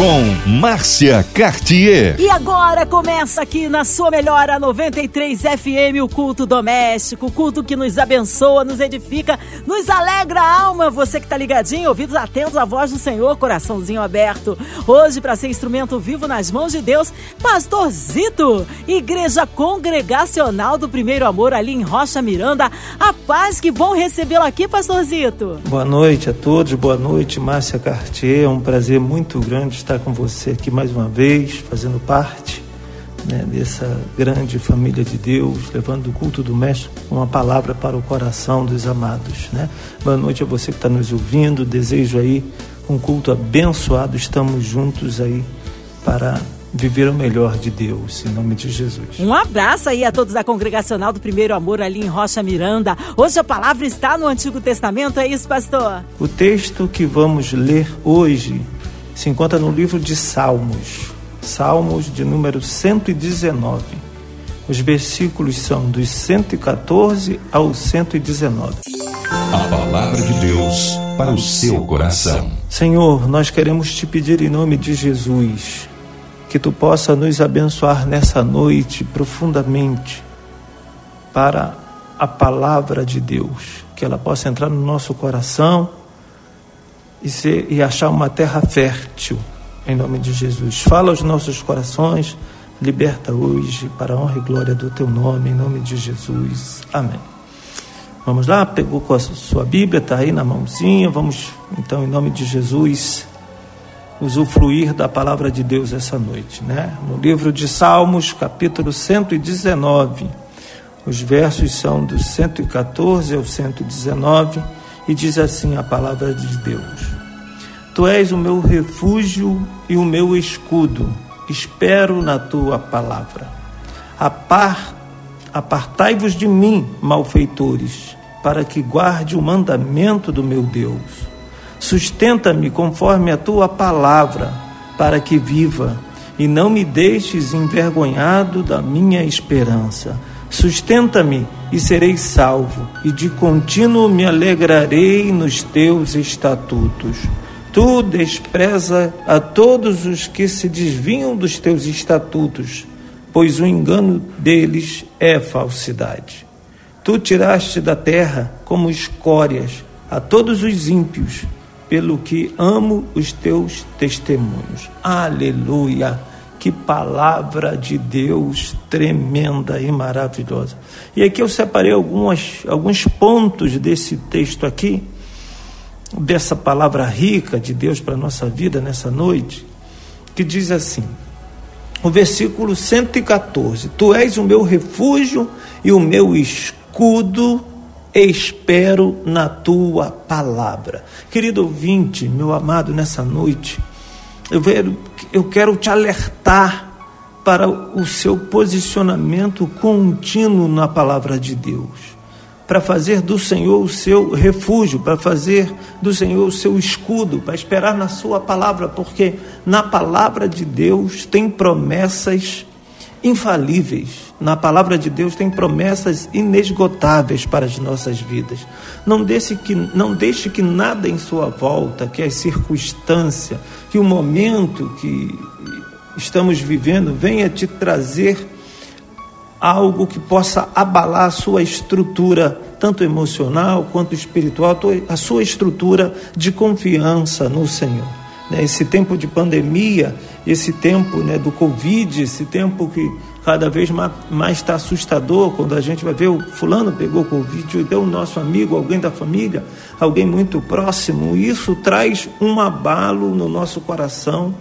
com Márcia Cartier. E agora começa aqui na sua melhor a 93 FM o culto doméstico, o culto que nos abençoa, nos edifica, nos alegra a alma. Você que tá ligadinho, ouvidos atentos à voz do Senhor, coraçãozinho aberto. Hoje para ser instrumento vivo nas mãos de Deus, Pastor Zito, Igreja Congregacional do Primeiro Amor ali em Rocha Miranda. A paz, que bom recebê-lo aqui, Pastor Zito. Boa noite a todos, boa noite, Márcia Cartier. É um prazer muito grande estar estar com você aqui mais uma vez, fazendo parte né, dessa grande família de Deus, levando o culto do Mestre uma palavra para o coração dos amados. Né? Boa noite a você que está nos ouvindo. Desejo aí um culto abençoado. Estamos juntos aí para viver o melhor de Deus, em nome de Jesus. Um abraço aí a todos da Congregacional do Primeiro Amor ali em Rocha Miranda. Hoje a palavra está no Antigo Testamento, é isso, pastor? O texto que vamos ler hoje se encontra no livro de Salmos, Salmos de número 119. Os versículos são dos 114 ao 119. A palavra de Deus para o seu coração. Senhor, nós queremos te pedir em nome de Jesus que tu possa nos abençoar nessa noite profundamente para a palavra de Deus, que ela possa entrar no nosso coração e, ser, e achar uma terra fértil, em nome de Jesus. Fala aos nossos corações, liberta hoje, para a honra e glória do teu nome, em nome de Jesus. Amém. Vamos lá, pegou com a sua Bíblia, está aí na mãozinha, vamos então, em nome de Jesus, usufruir da palavra de Deus essa noite, né? No livro de Salmos, capítulo 119, os versos são do 114 ao 119 e diz assim a palavra de Deus: Tu és o meu refúgio e o meu escudo, espero na tua palavra. Apar, apartai-vos de mim, malfeitores, para que guarde o mandamento do meu Deus. Sustenta-me conforme a tua palavra, para que viva, e não me deixes envergonhado da minha esperança. Sustenta-me e serei salvo, e de contínuo me alegrarei nos teus estatutos. Tu despreza a todos os que se desviam dos teus estatutos, pois o engano deles é falsidade. Tu tiraste da terra como escórias a todos os ímpios, pelo que amo os teus testemunhos. Aleluia! Que palavra de Deus tremenda e maravilhosa. E aqui eu separei algumas, alguns pontos desse texto aqui, dessa palavra rica de Deus para a nossa vida nessa noite, que diz assim: o versículo 114: Tu és o meu refúgio e o meu escudo, espero na tua palavra. Querido ouvinte, meu amado, nessa noite, eu quero, eu quero te alertar para o seu posicionamento contínuo na palavra de Deus, para fazer do Senhor o seu refúgio, para fazer do Senhor o seu escudo, para esperar na Sua palavra, porque na palavra de Deus tem promessas infalíveis. Na palavra de Deus tem promessas inesgotáveis para as nossas vidas. Não deixe que, não deixe que nada em sua volta, que a circunstância, que o momento que estamos vivendo venha te trazer algo que possa abalar a sua estrutura, tanto emocional quanto espiritual, a sua estrutura de confiança no Senhor. Né? Esse tempo de pandemia, esse tempo né, do Covid, esse tempo que cada vez mais está assustador quando a gente vai ver o fulano pegou Covid, deu o nosso amigo, alguém da família, alguém muito próximo. Isso traz um abalo no nosso coração.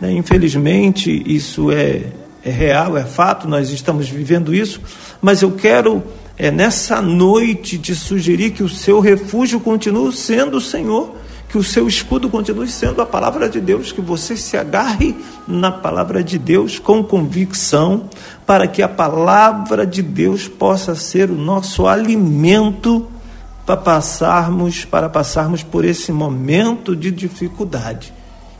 Né? Infelizmente, isso é, é real, é fato, nós estamos vivendo isso, mas eu quero é, nessa noite te sugerir que o seu refúgio continue sendo o Senhor que o seu escudo continue sendo a palavra de Deus, que você se agarre na palavra de Deus com convicção, para que a palavra de Deus possa ser o nosso alimento para passarmos, para passarmos por esse momento de dificuldade.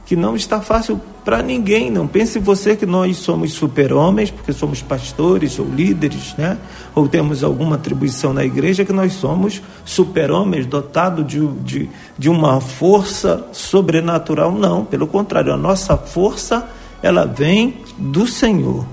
que não está fácil para ninguém. Não pense você que nós somos super-homens, porque somos pastores ou líderes, né? ou temos alguma atribuição na igreja, que nós somos super-homens, dotados de, de, de uma força sobrenatural. Não, pelo contrário, a nossa força ela vem do Senhor.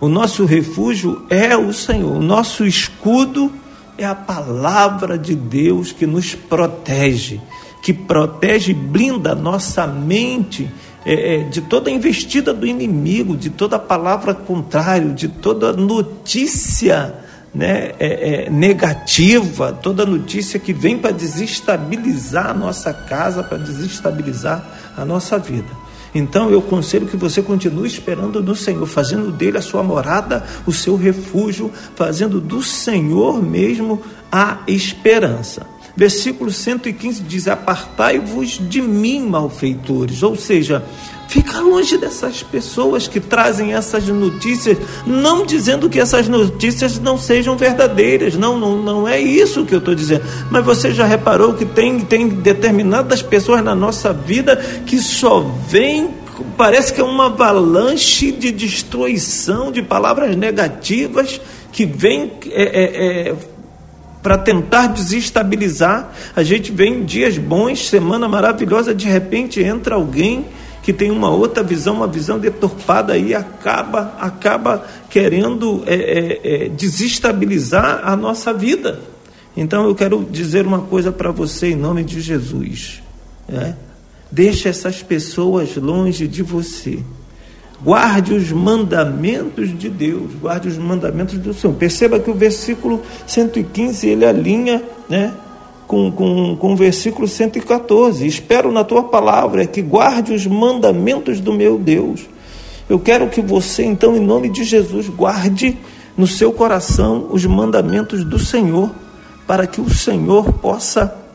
O nosso refúgio é o Senhor, o nosso escudo é a palavra de Deus que nos protege que protege e blinda a nossa mente é, é, de toda investida do inimigo, de toda palavra contrária, de toda notícia né, é, é, negativa, toda notícia que vem para desestabilizar a nossa casa, para desestabilizar a nossa vida. Então eu conselho que você continue esperando no Senhor, fazendo dele a sua morada, o seu refúgio, fazendo do Senhor mesmo a esperança. Versículo 115 diz: Apartai-vos de mim, malfeitores. Ou seja, fica longe dessas pessoas que trazem essas notícias, não dizendo que essas notícias não sejam verdadeiras. Não, não, não é isso que eu estou dizendo. Mas você já reparou que tem, tem determinadas pessoas na nossa vida que só vêm parece que é uma avalanche de destruição, de palavras negativas que vem é, é, é, para tentar desestabilizar. A gente vem em dias bons, semana maravilhosa, de repente entra alguém que tem uma outra visão, uma visão deturpada e acaba, acaba querendo é, é, é, desestabilizar a nossa vida. Então eu quero dizer uma coisa para você em nome de Jesus. É? Deixe essas pessoas longe de você. Guarde os mandamentos de Deus, guarde os mandamentos do Senhor. Perceba que o versículo 115 ele alinha né, com, com, com o versículo 114. Espero na tua palavra que guarde os mandamentos do meu Deus. Eu quero que você, então, em nome de Jesus, guarde no seu coração os mandamentos do Senhor, para que o Senhor possa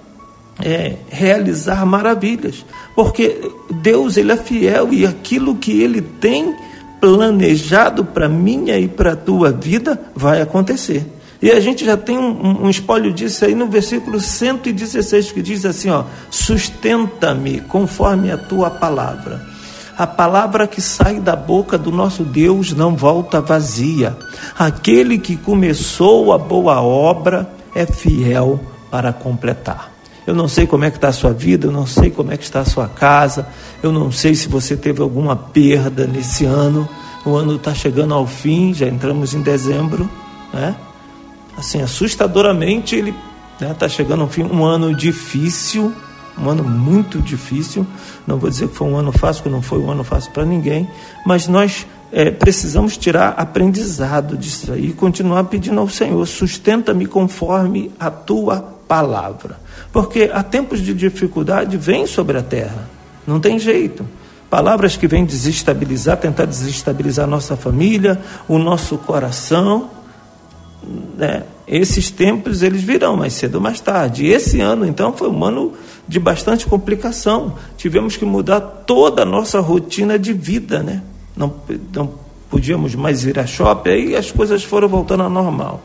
é, realizar maravilhas, porque Deus ele é fiel e aquilo que Ele tem planejado para minha e para a tua vida vai acontecer. E a gente já tem um, um espólio disso aí no versículo 116 que diz assim: ó, sustenta-me conforme a tua palavra. A palavra que sai da boca do nosso Deus não volta vazia. Aquele que começou a boa obra é fiel para completar. Eu não sei como é que está a sua vida, eu não sei como é que está a sua casa, eu não sei se você teve alguma perda nesse ano. O ano está chegando ao fim, já entramos em dezembro, né? Assim, assustadoramente ele está né, tá chegando ao fim. Um ano difícil, um ano muito difícil. Não vou dizer que foi um ano fácil, porque não foi um ano fácil para ninguém, mas nós é, precisamos tirar aprendizado disso aí e continuar pedindo ao Senhor: sustenta-me conforme a tua palavra. Porque há tempos de dificuldade vêm sobre a terra, não tem jeito. Palavras que vêm desestabilizar, tentar desestabilizar nossa família, o nosso coração. Né? Esses tempos eles virão mais cedo ou mais tarde. Esse ano, então, foi um ano de bastante complicação. Tivemos que mudar toda a nossa rotina de vida, né? Não, não podíamos mais ir a shopping, aí as coisas foram voltando ao normal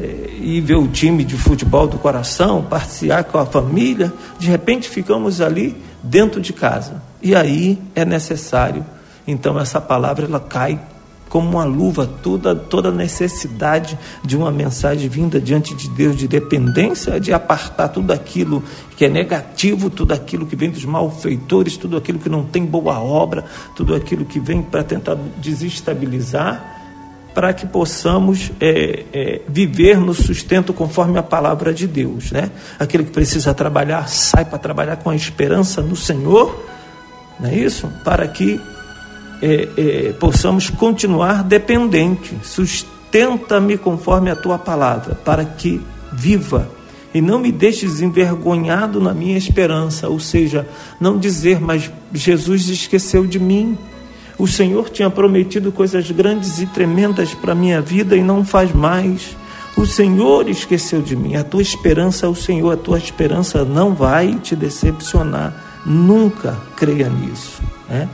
e ver o time de futebol do coração, participar com a família, de repente ficamos ali dentro de casa. E aí é necessário, então essa palavra ela cai como uma luva toda toda necessidade de uma mensagem vinda diante de Deus de dependência, de apartar tudo aquilo que é negativo, tudo aquilo que vem dos malfeitores, tudo aquilo que não tem boa obra, tudo aquilo que vem para tentar desestabilizar para que possamos é, é, viver no sustento conforme a palavra de Deus. Né? Aquele que precisa trabalhar, sai para trabalhar com a esperança no Senhor, não é isso? Para que é, é possamos continuar dependente. Sustenta-me conforme a tua palavra, para que viva e não me deixes envergonhado na minha esperança, ou seja, não dizer, mas Jesus esqueceu de mim. O Senhor tinha prometido coisas grandes e tremendas para a minha vida e não faz mais. O Senhor esqueceu de mim. A tua esperança é o Senhor, a tua esperança não vai te decepcionar. Nunca creia nisso. Né?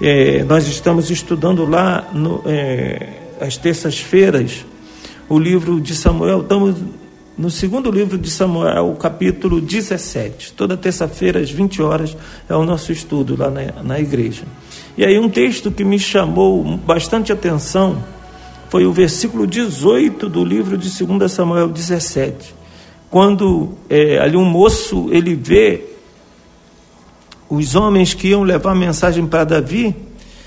É, nós estamos estudando lá no, é, às terças-feiras o livro de Samuel. Estamos no segundo livro de Samuel, capítulo 17. Toda terça-feira, às 20 horas, é o nosso estudo lá na, na igreja. E aí, um texto que me chamou bastante atenção foi o versículo 18 do livro de 2 Samuel 17. Quando é, ali um moço ele vê os homens que iam levar a mensagem para Davi,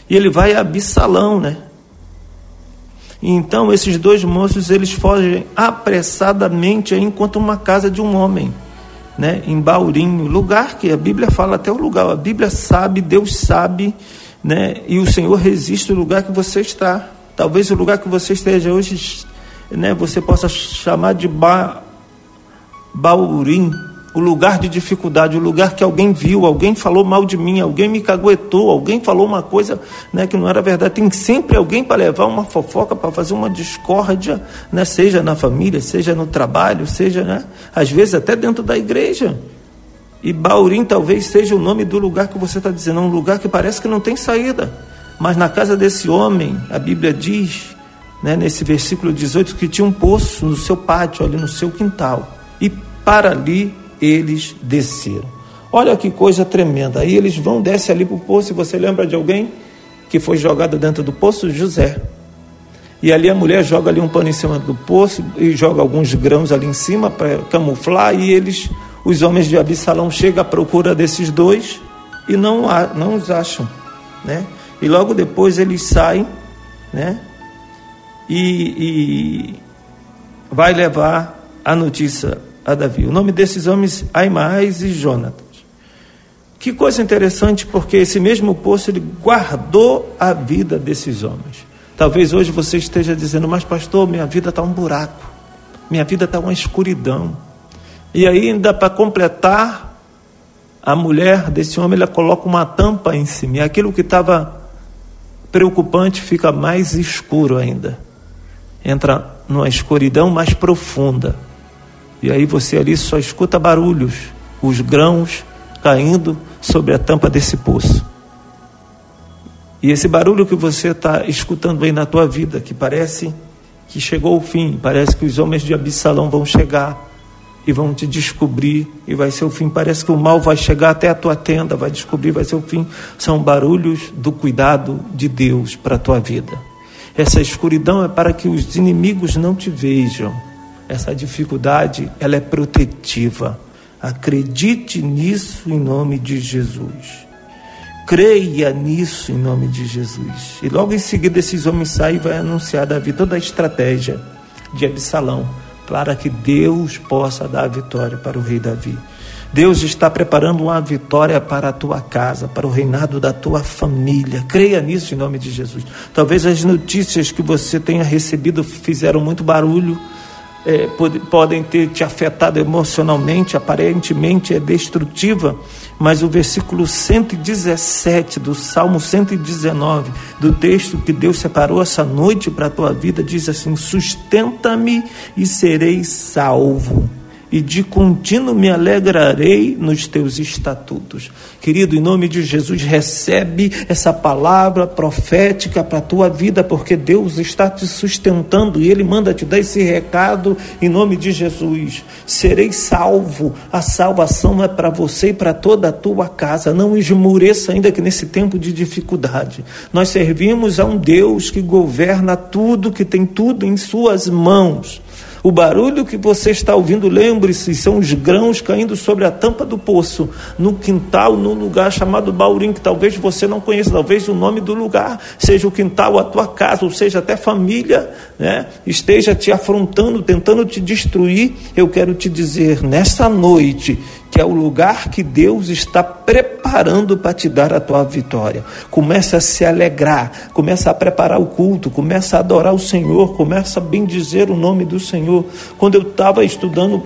e ele vai a Absalão, né? Então esses dois moços eles fogem apressadamente enquanto uma casa de um homem, né? Em Baurinho, lugar que a Bíblia fala até o lugar, a Bíblia sabe, Deus sabe, né? E o Senhor resiste o lugar que você está. Talvez o lugar que você esteja hoje, né? Você possa chamar de ba, Baurim, o lugar de dificuldade, o lugar que alguém viu, alguém falou mal de mim, alguém me caguetou, alguém falou uma coisa né, que não era verdade. Tem sempre alguém para levar uma fofoca, para fazer uma discórdia, né, seja na família, seja no trabalho, seja, né, às vezes até dentro da igreja. E Baurim talvez seja o nome do lugar que você está dizendo, um lugar que parece que não tem saída. Mas na casa desse homem, a Bíblia diz, né, nesse versículo 18, que tinha um poço no seu pátio, ali no seu quintal. E para ali eles desceram. Olha que coisa tremenda. Aí eles vão, desce ali para o poço. E você lembra de alguém que foi jogado dentro do poço? José. E ali a mulher joga ali um pano em cima do poço e joga alguns grãos ali em cima para camuflar. E eles, os homens de Absalão, chegam à procura desses dois e não, não os acham. Né? E logo depois eles saem né? e, e vai levar a notícia a Davi. O nome desses homens, Aimais e Jonatas. Que coisa interessante, porque esse mesmo poço ele guardou a vida desses homens. Talvez hoje você esteja dizendo, mas pastor, minha vida está um buraco, minha vida está uma escuridão. E ainda para completar, a mulher desse homem ela coloca uma tampa em cima, e aquilo que estava preocupante fica mais escuro ainda. Entra numa escuridão mais profunda. E aí você ali só escuta barulhos, os grãos caindo sobre a tampa desse poço. E esse barulho que você está escutando aí na tua vida, que parece que chegou o fim, parece que os homens de Absalão vão chegar e vão te descobrir e vai ser o fim. Parece que o mal vai chegar até a tua tenda, vai descobrir, vai ser o fim. São barulhos do cuidado de Deus para a tua vida. Essa escuridão é para que os inimigos não te vejam essa dificuldade, ela é protetiva. Acredite nisso em nome de Jesus. Creia nisso em nome de Jesus. E logo em seguida esses homens saem e vai anunciar Davi toda a estratégia de Absalão para que Deus possa dar a vitória para o rei Davi. Deus está preparando uma vitória para a tua casa, para o reinado da tua família. Creia nisso em nome de Jesus. Talvez as notícias que você tenha recebido fizeram muito barulho é, pod podem ter te afetado emocionalmente, aparentemente é destrutiva, mas o versículo 117 do Salmo 119, do texto que Deus separou essa noite para a tua vida, diz assim: Sustenta-me e serei salvo e de contínuo me alegrarei nos teus estatutos. Querido, em nome de Jesus, recebe essa palavra profética para a tua vida, porque Deus está te sustentando e Ele manda te dar esse recado em nome de Jesus. Serei salvo, a salvação é para você e para toda a tua casa. Não esmoreça ainda que nesse tempo de dificuldade. Nós servimos a um Deus que governa tudo, que tem tudo em Suas mãos. O barulho que você está ouvindo, lembre-se, são os grãos caindo sobre a tampa do poço, no quintal, no lugar chamado Baurim, que talvez você não conheça, talvez o nome do lugar seja o quintal, a tua casa, ou seja, até família, né, esteja te afrontando, tentando te destruir. Eu quero te dizer, nessa noite, que é o lugar que Deus está preparando para te dar a tua vitória. Começa a se alegrar, começa a preparar o culto, começa a adorar o Senhor, começa a bendizer o nome do Senhor. Quando eu estava estudando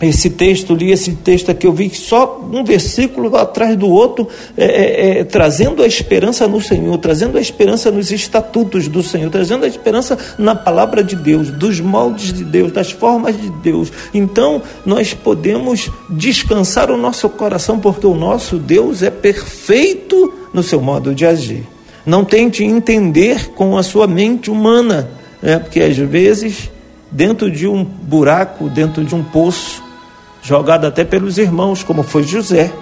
esse texto, li esse texto aqui, eu vi que só um versículo atrás do outro, é, é, é, trazendo a esperança no Senhor, trazendo a esperança nos estatutos do Senhor, trazendo a esperança na palavra de Deus, dos moldes de Deus, das formas de Deus. Então, nós podemos descansar o nosso coração, porque o nosso Deus é perfeito no seu modo de agir. Não tente entender com a sua mente humana, né? porque às vezes dentro de um buraco, dentro de um poço, jogado até pelos irmãos, como foi José.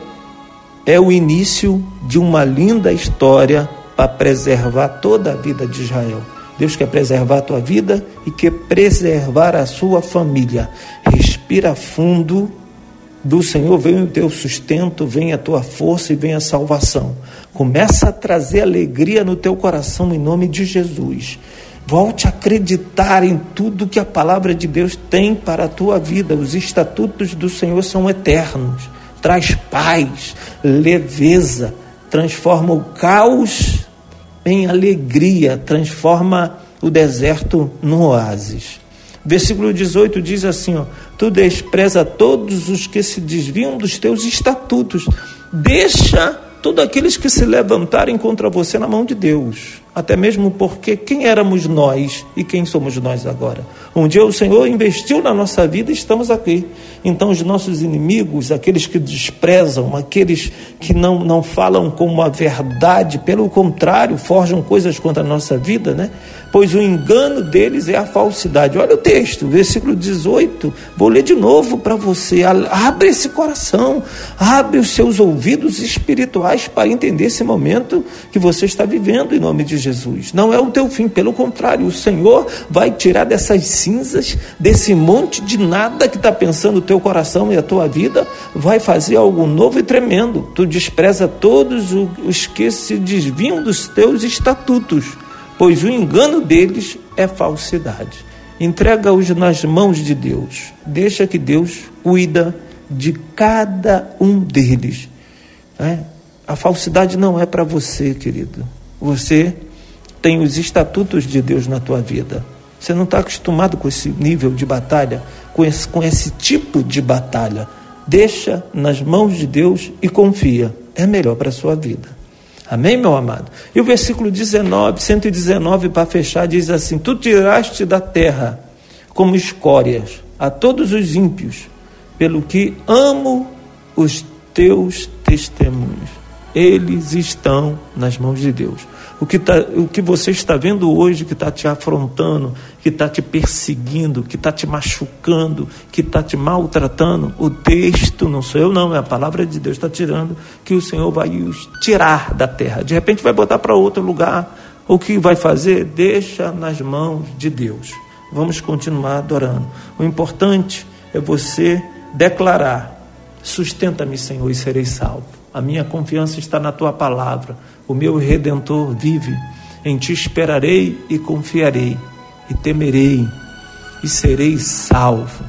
É o início de uma linda história para preservar toda a vida de Israel. Deus quer preservar a tua vida e quer preservar a sua família. Respira fundo. Do Senhor vem o teu sustento, vem a tua força e vem a salvação. Começa a trazer alegria no teu coração em nome de Jesus. Volte a acreditar em tudo que a palavra de Deus tem para a tua vida. Os estatutos do Senhor são eternos. Traz paz, leveza, transforma o caos em alegria, transforma o deserto num oásis. Versículo 18 diz assim: ó, Tu despreza todos os que se desviam dos teus estatutos, deixa todos aqueles que se levantarem contra você na mão de Deus. Até mesmo porque quem éramos nós e quem somos nós agora? Um dia o Senhor investiu na nossa vida e estamos aqui. Então, os nossos inimigos, aqueles que desprezam, aqueles que não, não falam como a verdade, pelo contrário, forjam coisas contra a nossa vida, né? pois o engano deles é a falsidade. Olha o texto, versículo 18. Vou ler de novo para você. Abre esse coração, abre os seus ouvidos espirituais para entender esse momento que você está vivendo em nome de Jesus. Não é o teu fim, pelo contrário, o Senhor vai tirar dessas cinzas, desse monte de nada que está pensando o teu coração e a tua vida, vai fazer algo novo e tremendo. Tu despreza todos os que se desviam dos teus estatutos pois o engano deles é falsidade. Entrega-os nas mãos de Deus. Deixa que Deus cuida de cada um deles. É? A falsidade não é para você, querido. Você tem os estatutos de Deus na tua vida. Você não está acostumado com esse nível de batalha, com esse, com esse tipo de batalha. Deixa nas mãos de Deus e confia. É melhor para a sua vida. Amém, meu amado? E o versículo 19, 119, para fechar, diz assim: Tu tiraste da terra como escórias a todos os ímpios, pelo que amo os teus testemunhos. Eles estão nas mãos de Deus. O que, tá, o que você está vendo hoje, que está te afrontando, que está te perseguindo, que está te machucando, que está te maltratando, o texto, não sou eu não, é a palavra de Deus está tirando, que o Senhor vai os tirar da terra. De repente vai botar para outro lugar. O que vai fazer? Deixa nas mãos de Deus. Vamos continuar adorando. O importante é você declarar: Sustenta-me, Senhor, e serei salvo. A minha confiança está na tua palavra. O meu redentor vive. Em ti esperarei e confiarei, e temerei, e serei salvo.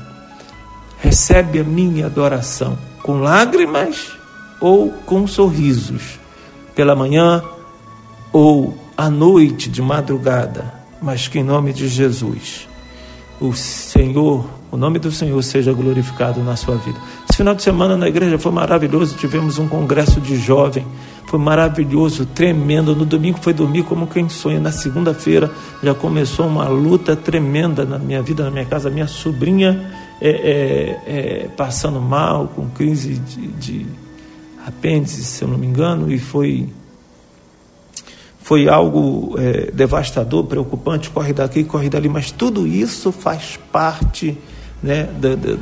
Recebe a minha adoração com lágrimas ou com sorrisos, pela manhã ou à noite de madrugada, mas que em nome de Jesus, o Senhor, o nome do Senhor seja glorificado na sua vida. Esse final de semana na igreja foi maravilhoso. Tivemos um congresso de jovem, foi maravilhoso, tremendo. No domingo foi dormir como quem sonha. Na segunda-feira já começou uma luta tremenda na minha vida, na minha casa. Minha sobrinha é, é, é, passando mal, com crise de, de apêndice, se eu não me engano, e foi foi algo é, devastador, preocupante, corre daqui, corre dali, mas tudo isso faz parte né, da, da,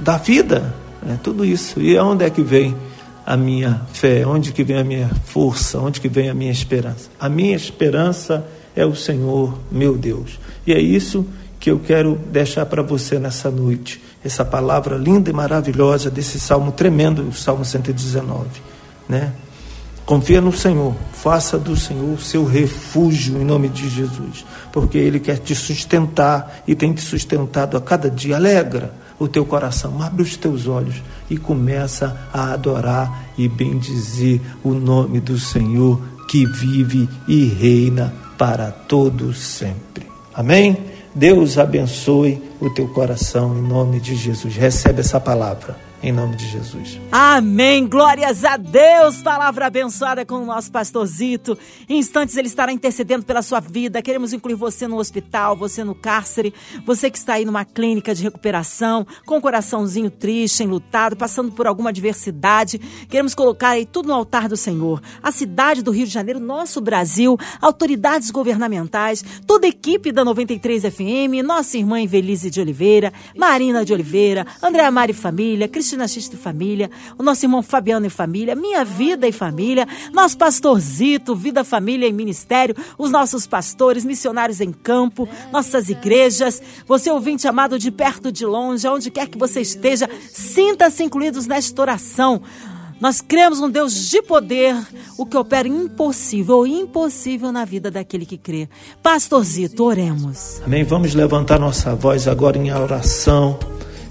da vida, né? Tudo isso. E onde é que vem a minha fé? Onde que vem a minha força? Onde que vem a minha esperança? A minha esperança é o Senhor, meu Deus. E é isso que eu quero deixar para você nessa noite. Essa palavra linda e maravilhosa desse salmo tremendo, o Salmo 119, né? Confia no Senhor, faça do Senhor o seu refúgio em nome de Jesus, porque Ele quer te sustentar e tem te sustentado a cada dia. Alegra o teu coração, abre os teus olhos e começa a adorar e bendizer o nome do Senhor que vive e reina para todos sempre. Amém? Deus abençoe o teu coração em nome de Jesus. Recebe essa palavra. Em nome de Jesus. Amém. Glórias a Deus. Palavra abençoada com o nosso pastorzito. Em instantes ele estará intercedendo pela sua vida. Queremos incluir você no hospital, você no cárcere, você que está aí numa clínica de recuperação, com o coraçãozinho triste, enlutado, passando por alguma adversidade. Queremos colocar aí tudo no altar do Senhor. A cidade do Rio de Janeiro, nosso Brasil, autoridades governamentais, toda a equipe da 93 FM, nossa irmã Evelise de Oliveira, Marina de Oliveira, Andréa Mari Família, Cristina Cristina X e família, o nosso irmão Fabiano e família, Minha Vida e família, nosso pastorzito, Vida, Família e Ministério, os nossos pastores, missionários em campo, nossas igrejas, você ouvinte amado de perto, de longe, aonde quer que você esteja, sinta-se incluídos nesta oração. Nós cremos um Deus de poder, o que opera impossível impossível na vida daquele que crê. Pastorzito, oremos. Amém. Vamos levantar nossa voz agora em oração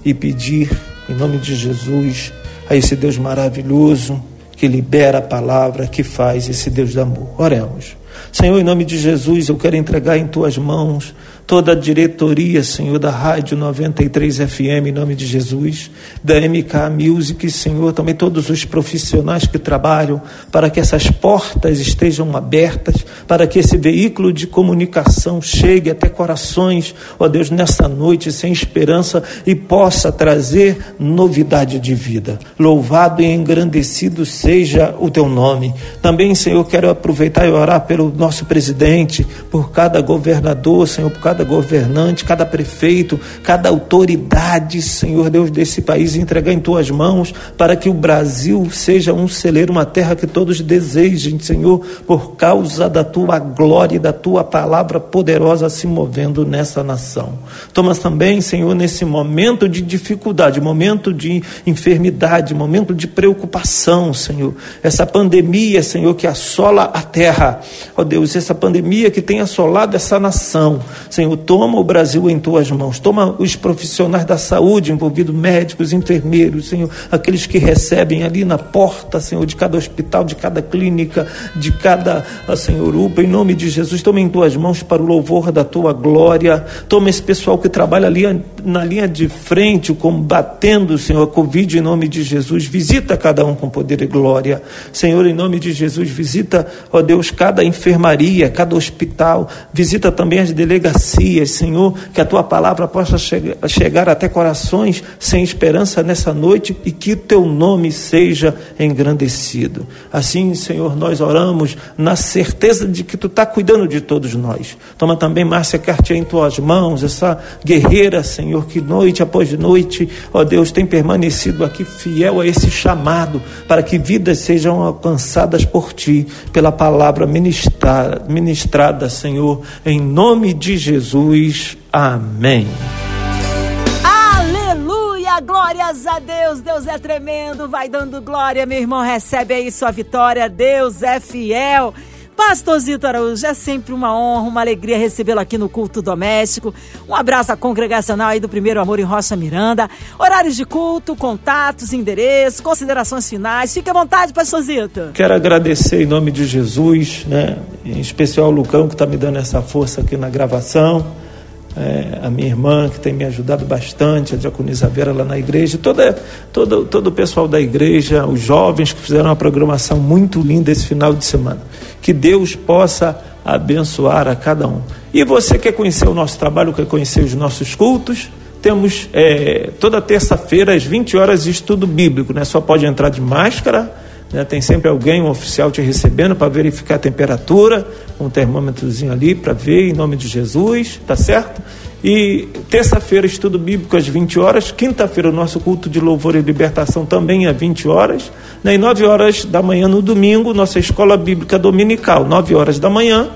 e pedir em nome de Jesus, a esse Deus maravilhoso que libera a palavra, que faz esse Deus de amor. Oremos. Senhor, em nome de Jesus, eu quero entregar em tuas mãos toda a diretoria, Senhor, da Rádio 93 FM, em nome de Jesus, da MK Music, Senhor, também todos os profissionais que trabalham para que essas portas estejam abertas, para que esse veículo de comunicação chegue até corações, ó Deus, nessa noite sem esperança e possa trazer novidade de vida. Louvado e engrandecido seja o teu nome. Também, Senhor, quero aproveitar e orar pelo nosso presidente, por cada governador, Senhor, por cada cada governante, cada prefeito, cada autoridade, Senhor Deus, desse país, entregar em tuas mãos, para que o Brasil seja um celeiro, uma terra que todos desejem, Senhor, por causa da tua glória e da tua palavra poderosa se movendo nessa nação. Toma também, Senhor, nesse momento de dificuldade, momento de enfermidade, momento de preocupação, Senhor, essa pandemia, Senhor, que assola a terra, ó Deus, essa pandemia que tem assolado essa nação, Senhor Senhor, toma o Brasil em tuas mãos, toma os profissionais da saúde envolvidos, médicos, enfermeiros, Senhor, aqueles que recebem ali na porta, Senhor, de cada hospital, de cada clínica, de cada, ah, Senhor, UPA, em nome de Jesus, toma em tuas mãos para o louvor da tua glória, toma esse pessoal que trabalha ali na linha de frente, combatendo, Senhor, a Covid, em nome de Jesus, visita cada um com poder e glória, Senhor, em nome de Jesus, visita, ó Deus, cada enfermaria, cada hospital, visita também as delegacias, Senhor, que a tua palavra possa chegar até corações sem esperança nessa noite e que teu nome seja engrandecido. Assim, Senhor, nós oramos na certeza de que tu está cuidando de todos nós. Toma também Márcia Cartier em tuas mãos, essa guerreira, Senhor, que noite após noite, ó Deus, tem permanecido aqui fiel a esse chamado para que vidas sejam alcançadas por ti, pela palavra ministrada, ministrada Senhor, em nome de Jesus. Jesus. Amém. Aleluia! Glórias a Deus, Deus é tremendo, vai dando glória, meu irmão, recebe aí sua vitória, Deus é fiel. Pastorzito Araújo, é sempre uma honra, uma alegria recebê-lo aqui no culto doméstico. Um abraço à congregacional aí do Primeiro Amor em Rocha Miranda. Horários de culto, contatos, endereços, considerações finais. Fique à vontade, Pastorzito. Quero agradecer em nome de Jesus, né? Em especial o Lucão que está me dando essa força aqui na gravação é, a minha irmã, que tem me ajudado bastante, a Diaconisa Vera lá na igreja, toda, todo, todo o pessoal da igreja, os jovens que fizeram uma programação muito linda esse final de semana. Que Deus possa abençoar a cada um. E você quer conhecer o nosso trabalho, quer conhecer os nossos cultos? Temos é, toda terça-feira, às 20 horas, estudo bíblico, né? Só pode entrar de máscara né? Tem sempre alguém, um oficial te recebendo para verificar a temperatura, um termômetrozinho ali para ver, em nome de Jesus, tá certo? E terça-feira, estudo bíblico às 20 horas. Quinta-feira, o nosso culto de louvor e libertação também às 20 horas. Né? E 9 horas da manhã no domingo, nossa escola bíblica dominical, 9 horas da manhã.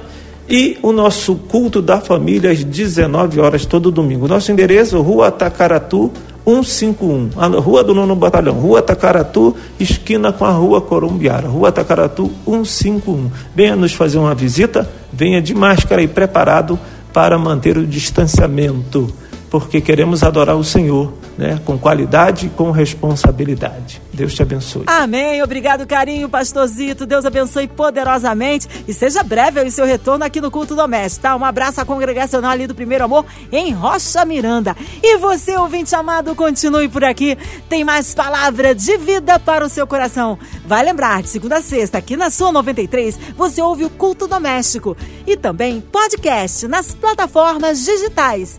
E o nosso culto da família às 19 horas todo domingo. Nosso endereço, Rua Tacaratu, 151, a Rua do Nono Batalhão, Rua Tacaratu, esquina com a Rua Corumbiara, Rua Tacaratu 151. Venha nos fazer uma visita, venha de máscara e preparado para manter o distanciamento, porque queremos adorar o Senhor né, com qualidade e com responsabilidade. Deus te abençoe. Amém. Obrigado, carinho, pastorzito. Deus abençoe poderosamente e seja breve o seu retorno aqui no culto doméstico, tá? Um abraço à congregacional ali do Primeiro Amor em Rocha Miranda. E você, ouvinte amado, continue por aqui. Tem mais palavra de vida para o seu coração. Vai lembrar, de segunda a sexta, aqui na sua 93, você ouve o culto doméstico e também podcast nas plataformas digitais.